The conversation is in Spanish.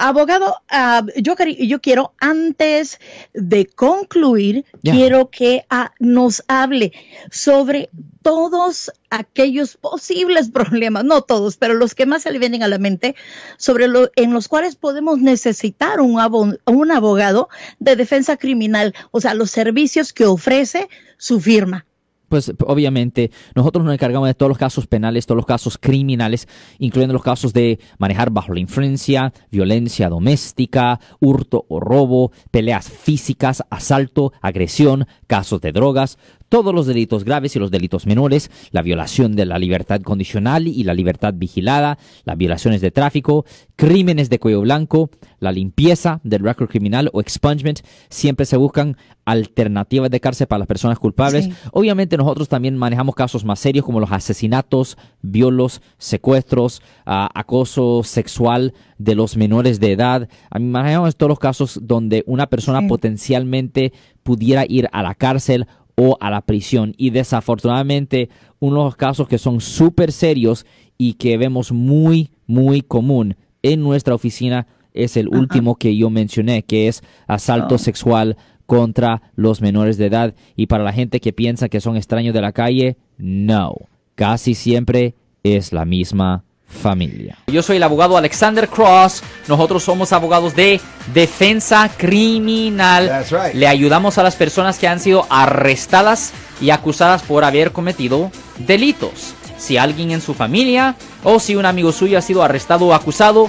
Abogado, ah, yo, yo quiero, antes de concluir, quiero que ah, nos hable sobre todos aquellos posibles problemas, no todos, pero los que más se le vienen a la mente, sobre lo, en los cuales podemos necesitar un, un abogado de defensa criminal, o sea, los servicios que ofrece su firma pues obviamente nosotros nos encargamos de todos los casos penales, todos los casos criminales, incluyendo los casos de manejar bajo la influencia, violencia doméstica, hurto o robo, peleas físicas, asalto, agresión, casos de drogas, todos los delitos graves y los delitos menores, la violación de la libertad condicional y la libertad vigilada, las violaciones de tráfico, crímenes de cuello blanco, la limpieza del récord criminal o expungement, siempre se buscan alternativas de cárcel para las personas culpables. Obviamente nosotros también manejamos casos más serios como los asesinatos, violos, secuestros, ah, acoso sexual de los menores de edad. Manejamos todos los casos donde una persona potencialmente pudiera ir a la cárcel o a la prisión. Y desafortunadamente, uno de los casos que son súper serios y que vemos muy, muy común en nuestra oficina es el último que yo mencioné, que es asalto oh. sexual contra los menores de edad. Y para la gente que piensa que son extraños de la calle, no. Casi siempre es la misma familia. Yo soy el abogado Alexander Cross. Nosotros somos abogados de defensa criminal. Le ayudamos a las personas que han sido arrestadas y acusadas por haber cometido delitos. Si alguien en su familia o si un amigo suyo ha sido arrestado o acusado,